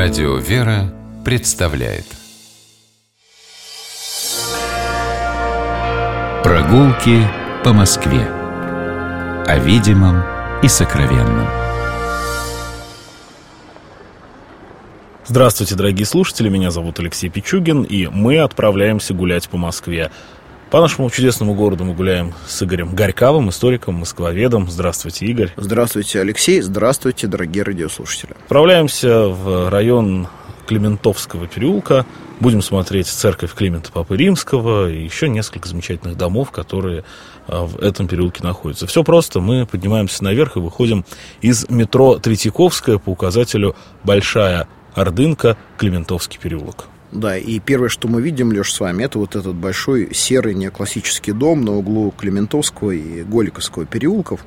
Радио «Вера» представляет. Прогулки по Москве. О видимом и сокровенном. Здравствуйте, дорогие слушатели, меня зовут Алексей Пичугин, и мы отправляемся гулять по Москве. По нашему чудесному городу мы гуляем с Игорем Горьковым, историком, москвоведом. Здравствуйте, Игорь. Здравствуйте, Алексей. Здравствуйте, дорогие радиослушатели. Отправляемся в район Климентовского переулка. Будем смотреть церковь Климента Папы Римского и еще несколько замечательных домов, которые а, в этом переулке находятся. Все просто. Мы поднимаемся наверх и выходим из метро Третьяковская по указателю Большая Ордынка, Климентовский переулок. Да, и первое, что мы видим, Леш, с вами, это вот этот большой серый неоклассический дом на углу Климентовского и Голиковского переулков.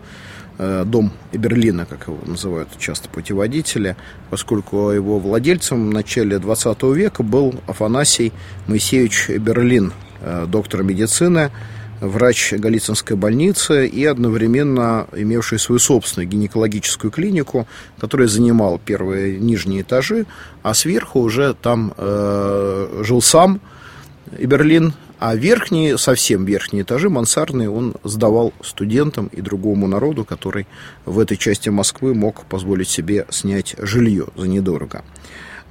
Э, дом Берлина, как его называют часто путеводители, поскольку его владельцем в начале 20 века был Афанасий Моисеевич Берлин, э, доктор медицины, врач Голицынской больницы и одновременно имевший свою собственную гинекологическую клинику, которая занимал первые нижние этажи, а сверху уже там э, жил сам и Берлин, а верхние, совсем верхние этажи, мансардные, он сдавал студентам и другому народу, который в этой части Москвы мог позволить себе снять жилье за недорого.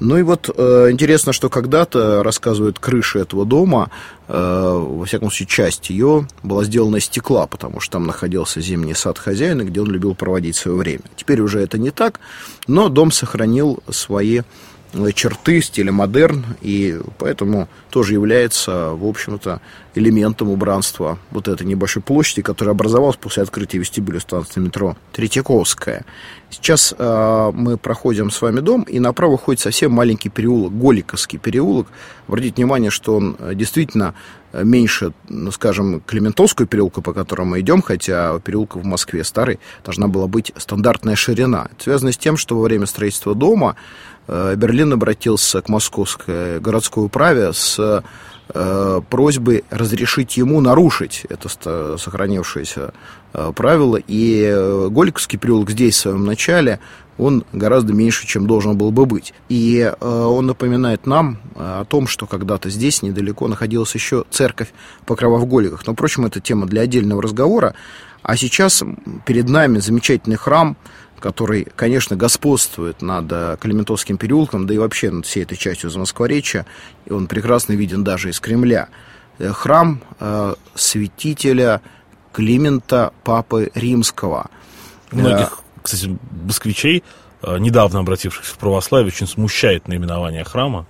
Ну и вот э, интересно, что когда-то, рассказывают, крыша этого дома, э, во всяком случае, часть ее была сделана из стекла, потому что там находился зимний сад хозяина, где он любил проводить свое время. Теперь уже это не так, но дом сохранил свои черты стиля модерн, и поэтому тоже является, в общем-то, элементом убранства вот этой небольшой площади, которая образовалась после открытия вестибюля станции метро Третьяковская. Сейчас э, мы проходим с вами дом, и направо ходит совсем маленький переулок, Голиковский переулок. Обратите внимание, что он э, действительно э, меньше, ну, скажем, Клементовского переулка, по которому мы идем, хотя переулка в Москве старый должна была быть стандартная ширина. Это связано с тем, что во время строительства дома э, Берлин обратился к московской городской управе с Э, просьбы разрешить ему нарушить это сохранившееся э, правило. И э, Голиковский переулок здесь, в своем начале, он гораздо меньше, чем должен был бы быть. И он напоминает нам о том, что когда-то здесь недалеко находилась еще церковь Покрова в Голиках. Но, впрочем, это тема для отдельного разговора. А сейчас перед нами замечательный храм – который, конечно, господствует над э, Клементовским переулком, да и вообще над всей этой частью Замоскворечья, и он прекрасно виден даже из Кремля. Э, храм э, святителя Климента Папы Римского. Многих, кстати, москвичей, э, недавно обратившихся в православие, очень смущает наименование храма.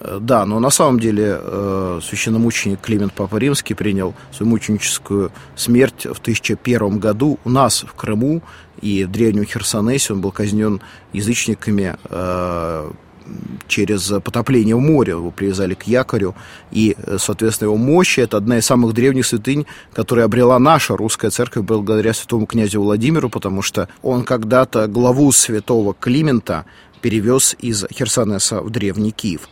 Э, да, но на самом деле э, священномученик Климент Папа Римский принял свою мученическую смерть в 1001 году у нас в Крыму и в древнем Херсонесе. Он был казнен язычниками э, через потопление в море, его привязали к якорю, и, соответственно, его мощь – это одна из самых древних святынь, которую обрела наша русская церковь благодаря святому князю Владимиру, потому что он когда-то главу святого Климента перевез из Херсонеса в Древний Киев.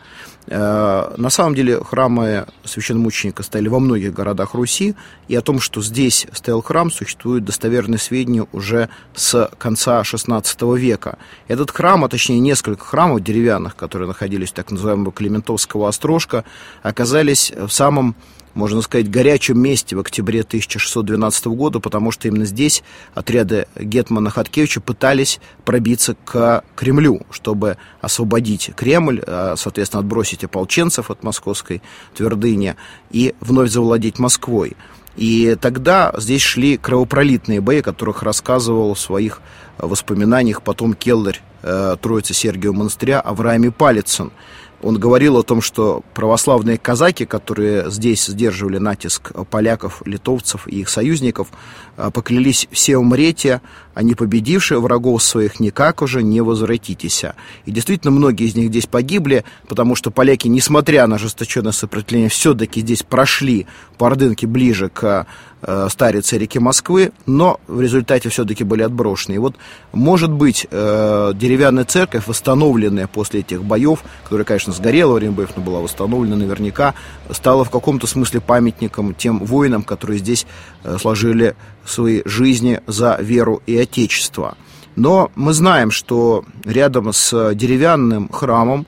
Э, на самом деле храмы священномученика стояли во многих городах Руси, и о том, что здесь стоял храм, существуют достоверные сведения уже с конца XVI века. Этот храм, а точнее несколько храмов деревянных, которые находились в так называемого Климентовского острожка, оказались в самом можно сказать, горячем месте в октябре 1612 года, потому что именно здесь отряды Гетмана Хаткевича пытались пробиться к Кремлю, чтобы освободить Кремль, а, соответственно, отбросить ополченцев от московской твердыни и вновь завладеть Москвой. И тогда здесь шли кровопролитные бои, о которых рассказывал в своих воспоминаниях потом Келлер э, Троицы Сергиева монастыря Авраами Палицын. Он говорил о том, что православные казаки, которые здесь сдерживали натиск поляков, литовцев и их союзников, а, поклялись все умрете, а не победившие врагов своих никак уже не возвратитесь. И действительно, многие из них здесь погибли, потому что поляки, несмотря на ожесточенное сопротивление, все-таки здесь прошли по Ордынке ближе к э, старице реки Москвы, но в результате все-таки были отброшены. И вот, может быть, э, деревянная церковь, восстановленная после этих боев, которая, конечно, сгорела во время боев, но была восстановлена наверняка, стала в каком-то смысле памятником тем воинам, которые здесь э, сложили свои жизни за веру и отечество. Но мы знаем, что рядом с деревянным храмом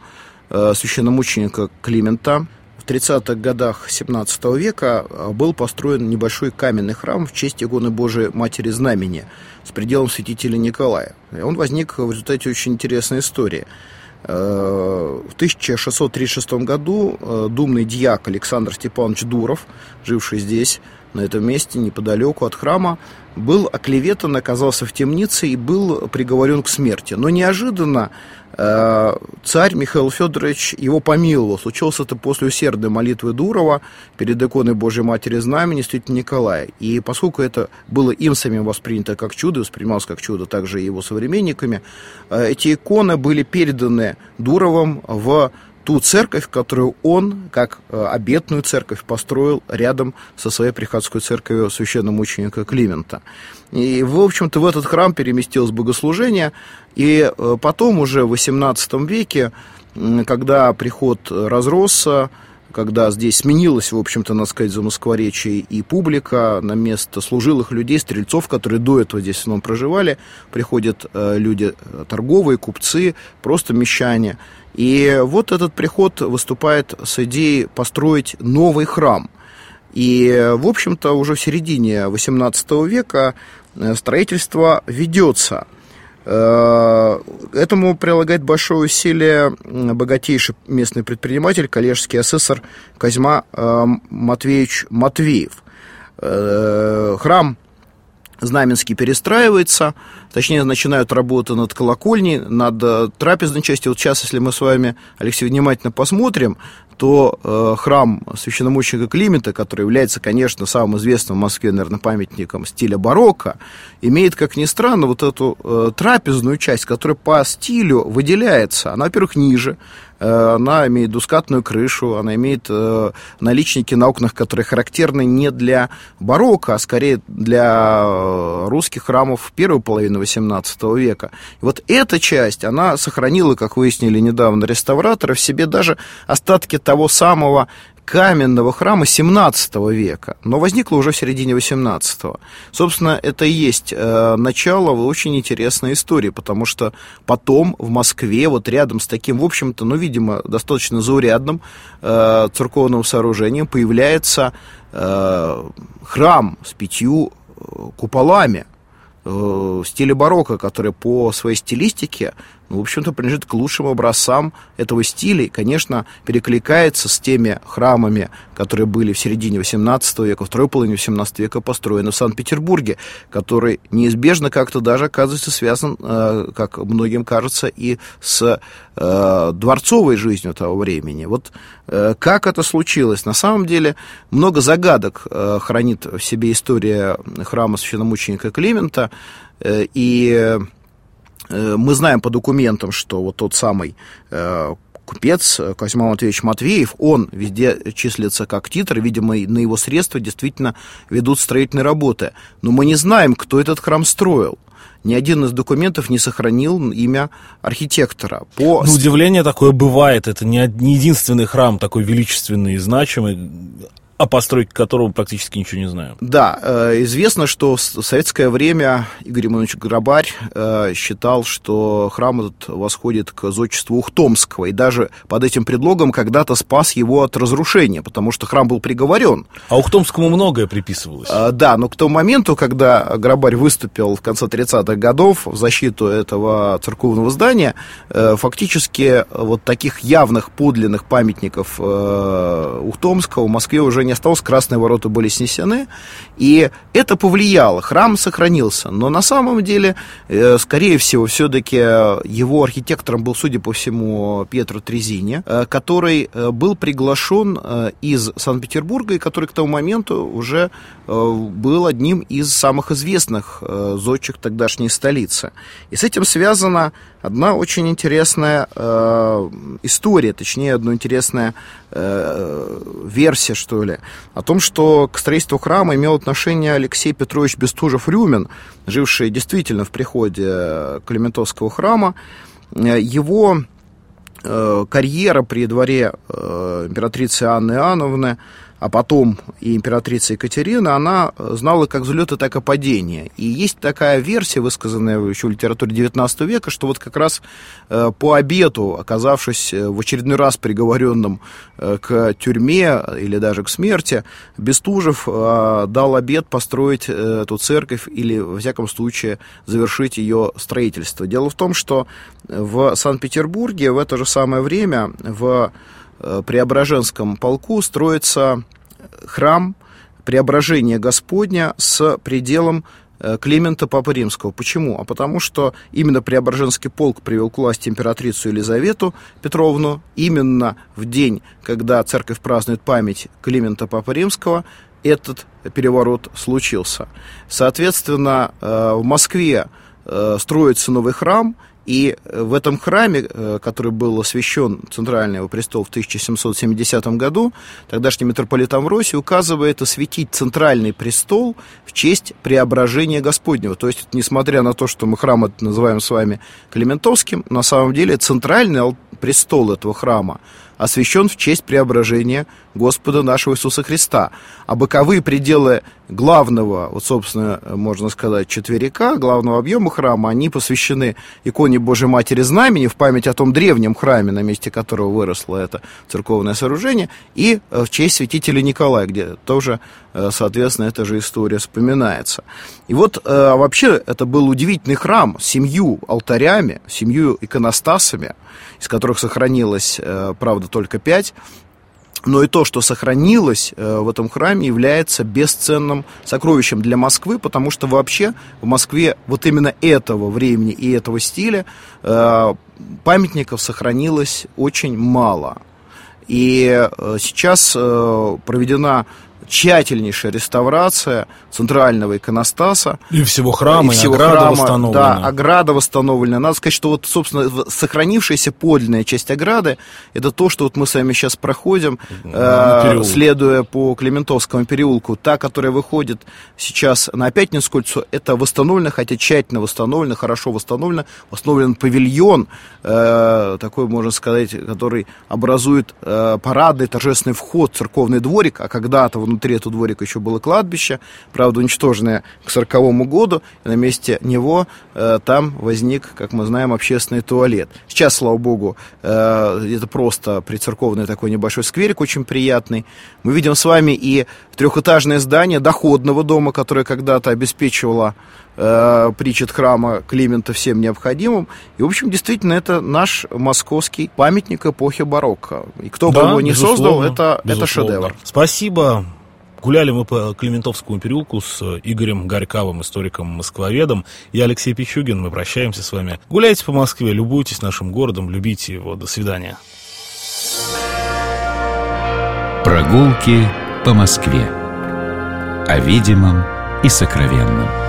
э, священномученика Климента в 30-х годах 17 века э, был построен небольшой каменный храм в честь иконы Божией Матери Знамени с пределом святителя Николая. И он возник в результате очень интересной истории. Э, в 1636 году э, думный дьяк Александр Степанович Дуров, живший здесь, на этом месте, неподалеку от храма, был оклеветан, оказался в темнице и был приговорен к смерти. Но неожиданно царь Михаил Федорович его помиловал. Случилось это после усердной молитвы Дурова перед иконой Божьей Матери Знамени Святителя Николая. И поскольку это было им самим воспринято как чудо, воспринималось как чудо также и его современниками, э, эти иконы были переданы Дуровым в ту церковь, которую он, как э, обетную церковь, построил рядом со своей приходской церковью священномученика Климента. И, в общем-то, в этот храм переместилось богослужение, и э, потом уже в XVIII веке, когда приход разросся, когда здесь сменилась, в общем-то, надо сказать, за Москворечие и публика на место служилых людей, стрельцов, которые до этого здесь в основном проживали, приходят э, люди торговые, купцы, просто мещане – и вот этот приход выступает с идеей построить новый храм. И, в общем-то, уже в середине XVIII века э, строительство ведется. Э, этому прилагает большое усилие богатейший местный предприниматель, коллежский асессор Козьма э, Матвеевич Матвеев. Храм Знаменский перестраивается, точнее, начинают работу над колокольней, над э, трапезной частью. Вот сейчас, если мы с вами, Алексей, внимательно посмотрим, то э, храм священномученика Климента, который является, конечно, самым известным в Москве, наверное, памятником стиля барокко, имеет, как ни странно, вот эту э, трапезную часть, которая по стилю выделяется. Она, во-первых, ниже, Э, она имеет двускатную крышу, она имеет э, наличники на окнах, которые характерны не для барокко, а скорее для э, русских храмов первой половины XVIII века. И вот эта часть, она сохранила, как выяснили недавно реставраторы, в себе даже остатки того самого каменного храма 17 века, но возникло уже в середине 18 -го. Собственно, это и есть э, начало очень интересной истории, потому что потом в Москве, вот рядом с таким, в общем-то, ну, видимо, достаточно заурядным э, церковным сооружением появляется э, храм с пятью э, куполами, э, в стиле барокко, который по своей стилистике в общем-то, принадлежит к лучшим образцам этого стиля и, конечно, перекликается с теми храмами, которые были в середине XVIII века, второй половине XVIII века построены в Санкт-Петербурге, который неизбежно как-то даже оказывается связан, э, как многим кажется, и с э, дворцовой жизнью того времени. Вот э, как это случилось? На самом деле много загадок хранит в себе история храма священномученика Климента, и мы знаем по документам, что вот тот самый э, купец Козьма Матвеевич Матвеев, он везде числится как титр, видимо, на его средства действительно ведут строительные работы. Но мы не знаем, кто этот храм строил. Ни один из документов не сохранил имя архитектора. По... На удивление такое бывает. Это не единственный храм такой величественный и значимый о постройке которого практически ничего не знаем. Да, э, известно, что в советское время Игорь Иванович Грабарь э, считал, что храм этот восходит к зодчеству Ухтомского, и даже под этим предлогом когда-то спас его от разрушения, потому что храм был приговорен. А Ухтомскому многое приписывалось. Э, да, но к тому моменту, когда Грабарь выступил в конце 30-х годов в защиту этого церковного здания, фактически вот таких явных подлинных памятников Ухтомского в Москве уже не не осталось, красные ворота были снесены, и это повлияло, храм сохранился, но на самом деле, э, скорее всего, все-таки его архитектором был, судя по всему, Петро Трезини, э, который э, был приглашен из Санкт-Петербурга, и который к тому моменту уже был одним из самых известных зодчих тогдашней столицы. И с этим связана одна очень интересная история, точнее, одна интересная версия, что ли, о том, что к строительству храма имел отношение Алексей Петрович Бестужев-Рюмин, живший действительно в приходе Климентовского храма. Его э, карьера при дворе э, императрицы Анны Иоанновны, а потом и императрица Екатерина, она знала как взлеты, так и падения. И есть такая версия, высказанная еще в литературе XIX века, что вот как раз э, по обету, оказавшись э, в очередной раз приговоренным э, к тюрьме или даже к смерти, Бестужев дал обет построить эту церковь или, во всяком случае, завершить ее строительство. Дело в том, что в Санкт-Петербурге в это же самое время в Э, Преображенском полку строится храм Преображения Господня с пределом э, Климента Папы Римского. Почему? А потому что именно Преображенский полк привел к власти императрицу Елизавету Петровну. Именно в день, когда церковь празднует память Климента Папы Римского, этот переворот случился. Соответственно, э, в Москве строится новый храм – и э, в этом храме, э, который был освящен центральный его престол в 1770 году, тогдашний митрополит Амвросий указывает осветить центральный престол в честь преображения Господнего. То есть, несмотря на то, что мы храм называем с вами Климентовским, на самом деле центральный престол этого храма освящен в честь преображения Господа нашего Иисуса Христа. А боковые пределы главного, вот, собственно, можно сказать, четверика, главного объема храма, они посвящены иконе Божьей Матери Знамени в память о том древнем храме, на месте которого выросло это церковное сооружение, и э, в честь святителя Николая, где тоже, э, соответственно, эта же история вспоминается. И вот э, вообще это был удивительный храм с семью алтарями, семью иконостасами, из которых сохранилось, правда, только пять, но и то, что сохранилось э, в этом храме, является бесценным сокровищем для Москвы, потому что вообще в Москве вот именно этого времени и этого стиля э, памятников сохранилось очень мало. И э, сейчас проведена тщательнейшая реставрация центрального иконостаса. И всего храма, и, всего и ограда храма, восстановлена. Да, ограда восстановлена. Надо сказать, что вот, собственно, сохранившаяся подлинная часть ограды, это то, что вот мы с вами сейчас проходим, э, следуя по Клементовскому переулку. Та, которая выходит сейчас на Пятницкую улицу, это восстановлено, хотя тщательно восстановлено, хорошо восстановлено. Восстановлен павильон, э, такой, можно сказать, который образует э, парадный торжественный вход, церковный дворик, а когда-то внутри внутри этого дворика еще было кладбище, правда, уничтоженное к сороковому году, и на месте него э, там возник, как мы знаем, общественный туалет. Сейчас, слава богу, э, это просто прицерковный такой небольшой скверик, очень приятный. Мы видим с вами и трехэтажное здание доходного дома, которое когда-то обеспечивало э, притчит храма Климента всем необходимым. И, в общем, действительно, это наш московский памятник эпохи барокко. И кто да, бы его не создал, это, это шедевр. Спасибо. Гуляли мы по Клементовскому переулку с Игорем Горьковым, историком-москвоведом. Я Алексей Пичугин. Мы прощаемся с вами. Гуляйте по Москве, любуйтесь нашим городом, любите его. До свидания. Прогулки по Москве. О видимом и сокровенном.